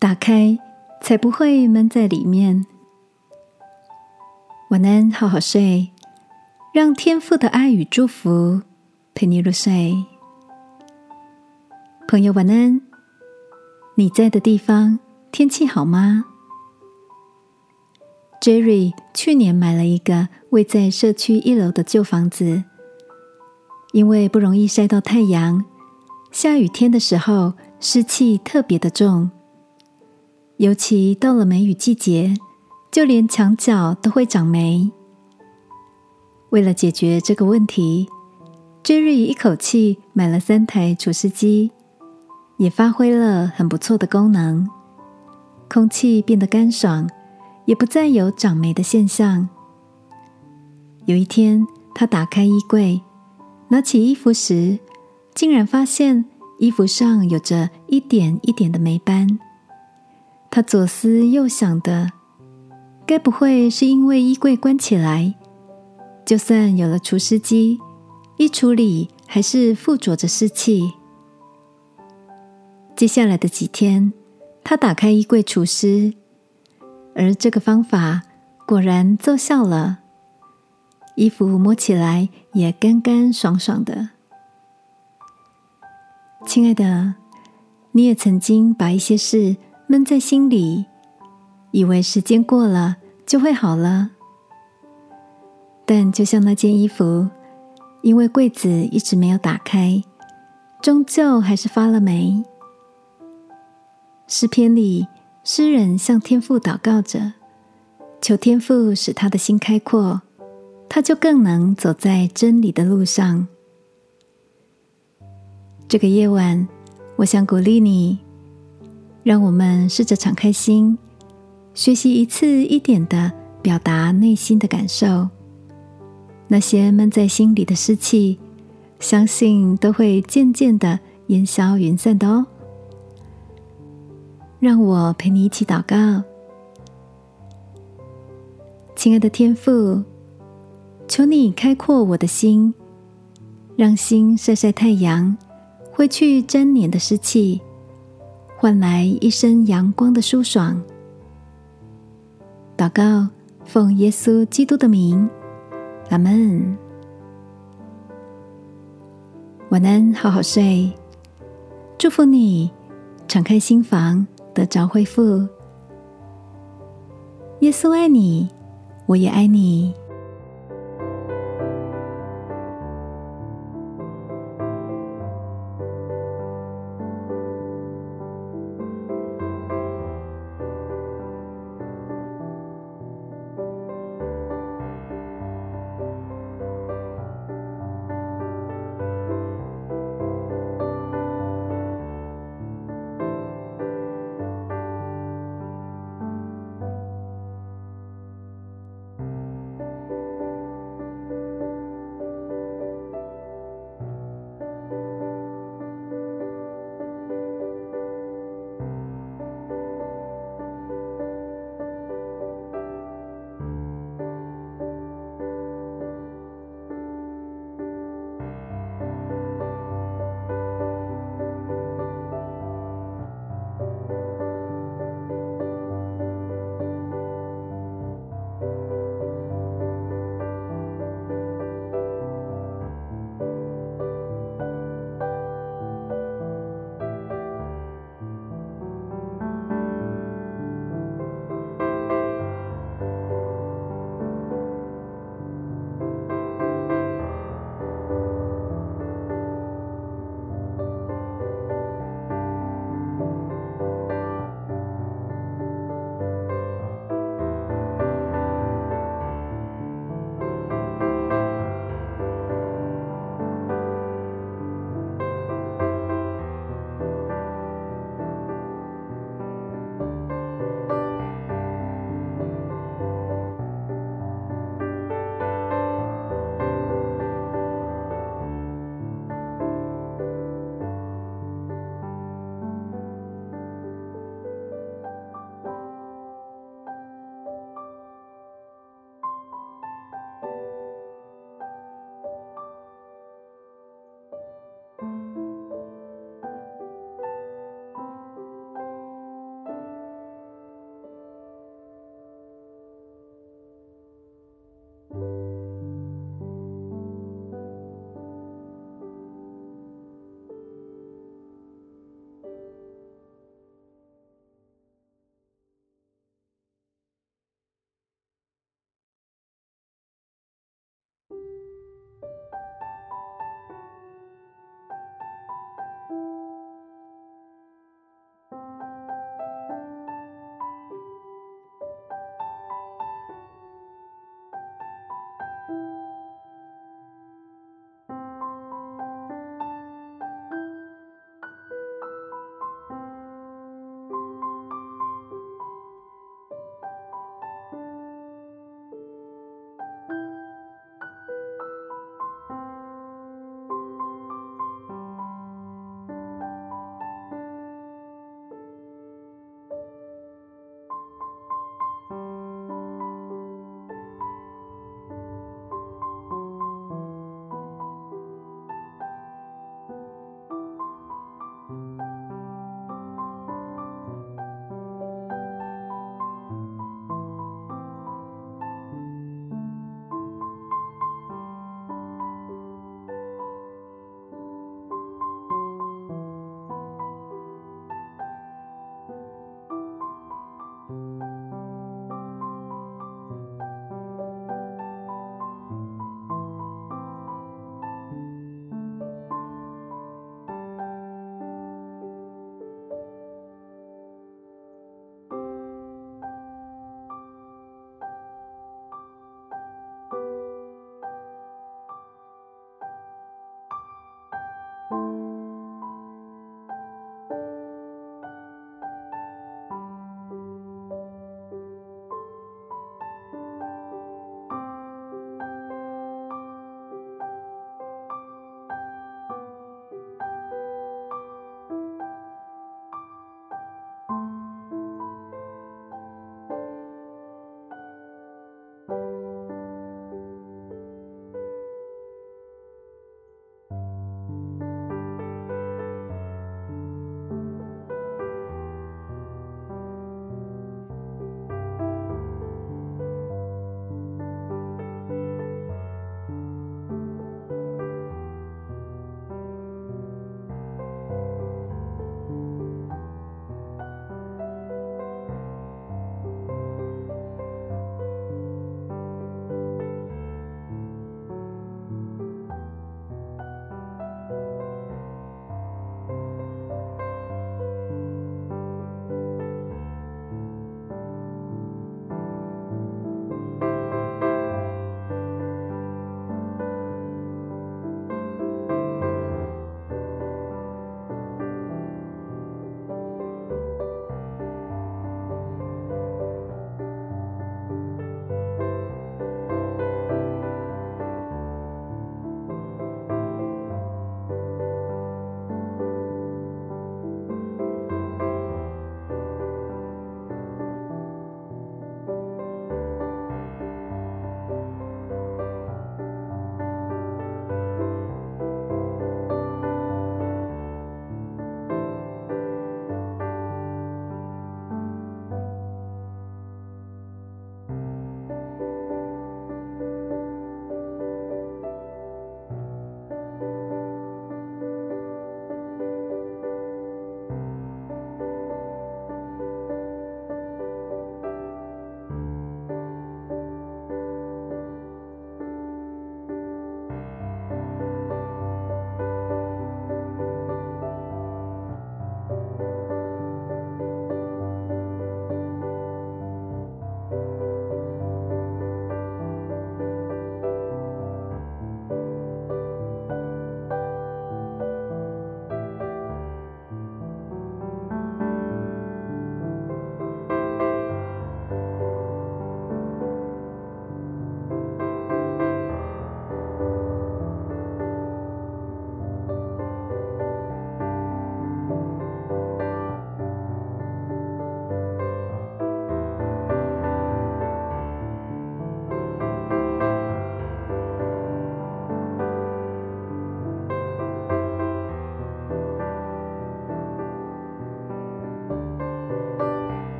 打开，才不会闷在里面。晚安，好好睡，让天父的爱与祝福陪你入睡。朋友，晚安。你在的地方天气好吗？Jerry 去年买了一个位在社区一楼的旧房子，因为不容易晒到太阳，下雨天的时候湿气特别的重。尤其到了梅雨季节，就连墙角都会长霉。为了解决这个问题，Jerry 一口气买了三台除湿机，也发挥了很不错的功能。空气变得干爽，也不再有长霉的现象。有一天，他打开衣柜，拿起衣服时，竟然发现衣服上有着一点一点的霉斑。他左思右想的，该不会是因为衣柜关起来，就算有了除湿机，衣橱里还是附着着湿气？接下来的几天，他打开衣柜除湿，而这个方法果然奏效了，衣服摸起来也干干爽爽的。亲爱的，你也曾经把一些事。闷在心里，以为时间过了就会好了。但就像那件衣服，因为柜子一直没有打开，终究还是发了霉。诗篇里，诗人向天父祷告着，求天父使他的心开阔，他就更能走在真理的路上。这个夜晚，我想鼓励你。让我们试着敞开心，学习一次一点的表达内心的感受。那些闷在心里的湿气，相信都会渐渐的烟消云散的哦。让我陪你一起祷告，亲爱的天父，求你开阔我的心，让心晒晒太阳，挥去粘黏的湿气。换来一身阳光的舒爽。祷告，奉耶稣基督的名，阿门。晚安，好好睡。祝福你，敞开心房，得着恢复。耶稣爱你，我也爱你。